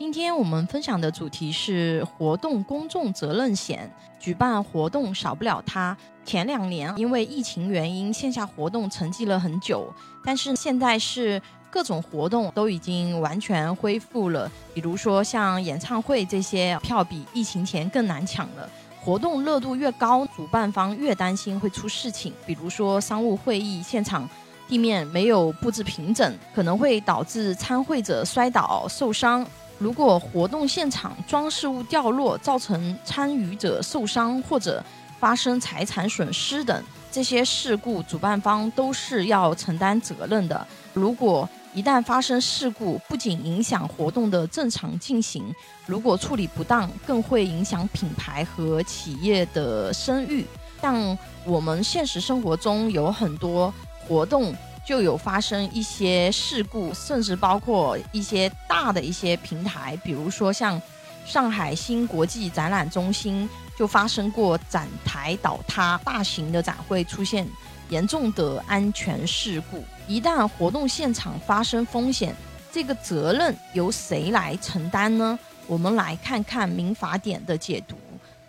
今天我们分享的主题是活动公众责任险。举办活动少不了它。前两年因为疫情原因，线下活动沉寂了很久，但是现在是各种活动都已经完全恢复了。比如说像演唱会这些票比疫情前更难抢了。活动热度越高，主办方越担心会出事情，比如说商务会议现场地面没有布置平整，可能会导致参会者摔倒受伤。如果活动现场装饰物掉落，造成参与者受伤或者发生财产损失等这些事故，主办方都是要承担责任的。如果一旦发生事故，不仅影响活动的正常进行，如果处理不当，更会影响品牌和企业的声誉。像我们现实生活中有很多活动。就有发生一些事故，甚至包括一些大的一些平台，比如说像上海新国际展览中心就发生过展台倒塌，大型的展会出现严重的安全事故。一旦活动现场发生风险，这个责任由谁来承担呢？我们来看看民法典的解读。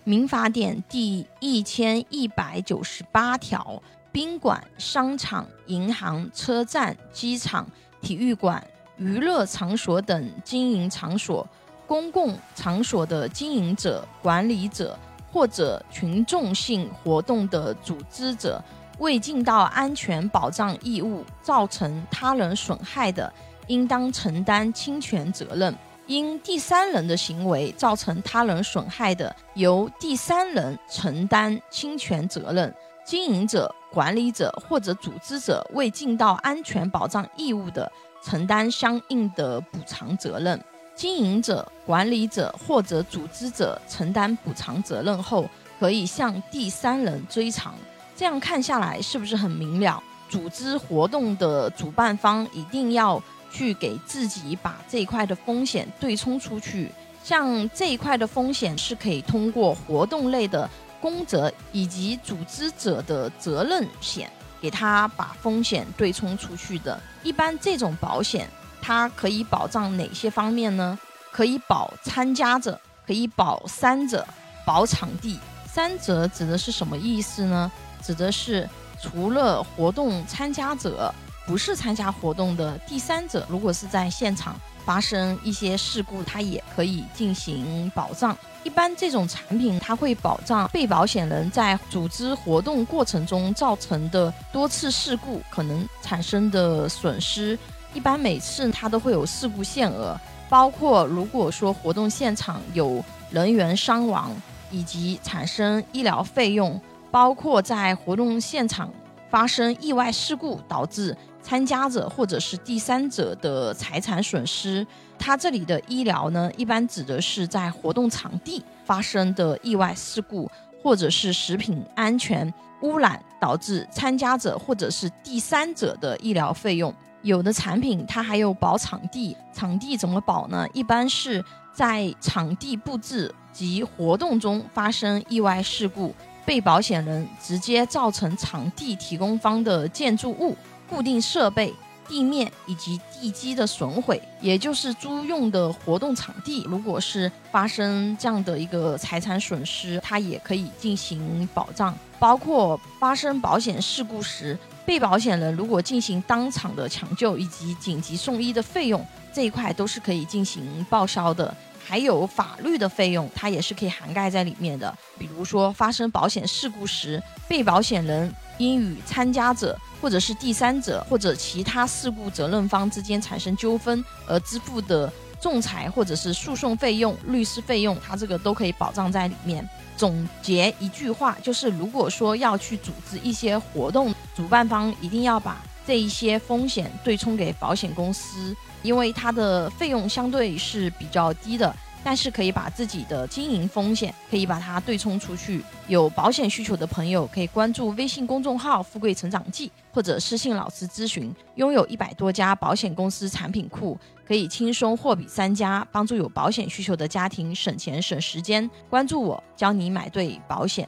民法典第一千一百九十八条。宾馆、商场、银行、车站、机场、体育馆、娱乐场所等经营场所，公共场所的经营者、管理者或者群众性活动的组织者，未尽到安全保障义务，造成他人损害的，应当承担侵权责任；因第三人的行为造成他人损害的，由第三人承担侵权责任。经营者、管理者或者组织者未尽到安全保障义务的，承担相应的补偿责任。经营者、管理者或者组织者承担补偿责任后，可以向第三人追偿。这样看下来，是不是很明了？组织活动的主办方一定要去给自己把这一块的风险对冲出去。像这一块的风险是可以通过活动类的。公责以及组织者的责任险，给他把风险对冲出去的。一般这种保险，它可以保障哪些方面呢？可以保参加者，可以保三者，保场地。三者指的是什么意思呢？指的是除了活动参加者，不是参加活动的第三者，如果是在现场发生一些事故，它也可以进行保障。一般这种产品，它会保障被保险人在组织活动过程中造成的多次事故可能产生的损失。一般每次它都会有事故限额，包括如果说活动现场有人员伤亡，以及产生医疗费用，包括在活动现场发生意外事故导致。参加者或者是第三者的财产损失，它这里的医疗呢，一般指的是在活动场地发生的意外事故，或者是食品安全污染导致参加者或者是第三者的医疗费用。有的产品它还有保场地，场地怎么保呢？一般是在场地布置及活动中发生意外事故，被保险人直接造成场地提供方的建筑物。固定设备、地面以及地基的损毁，也就是租用的活动场地，如果是发生这样的一个财产损失，它也可以进行保障。包括发生保险事故时，被保险人如果进行当场的抢救以及紧急送医的费用，这一块都是可以进行报销的。还有法律的费用，它也是可以涵盖在里面的。比如说发生保险事故时，被保险人因与参加者。或者是第三者或者其他事故责任方之间产生纠纷而支付的仲裁或者是诉讼费用、律师费用，它这个都可以保障在里面。总结一句话，就是如果说要去组织一些活动，主办方一定要把这一些风险对冲给保险公司，因为它的费用相对是比较低的。但是可以把自己的经营风险可以把它对冲出去。有保险需求的朋友可以关注微信公众号“富贵成长记”或者私信老师咨询。拥有一百多家保险公司产品库，可以轻松货比三家，帮助有保险需求的家庭省钱省时间。关注我，教你买对保险。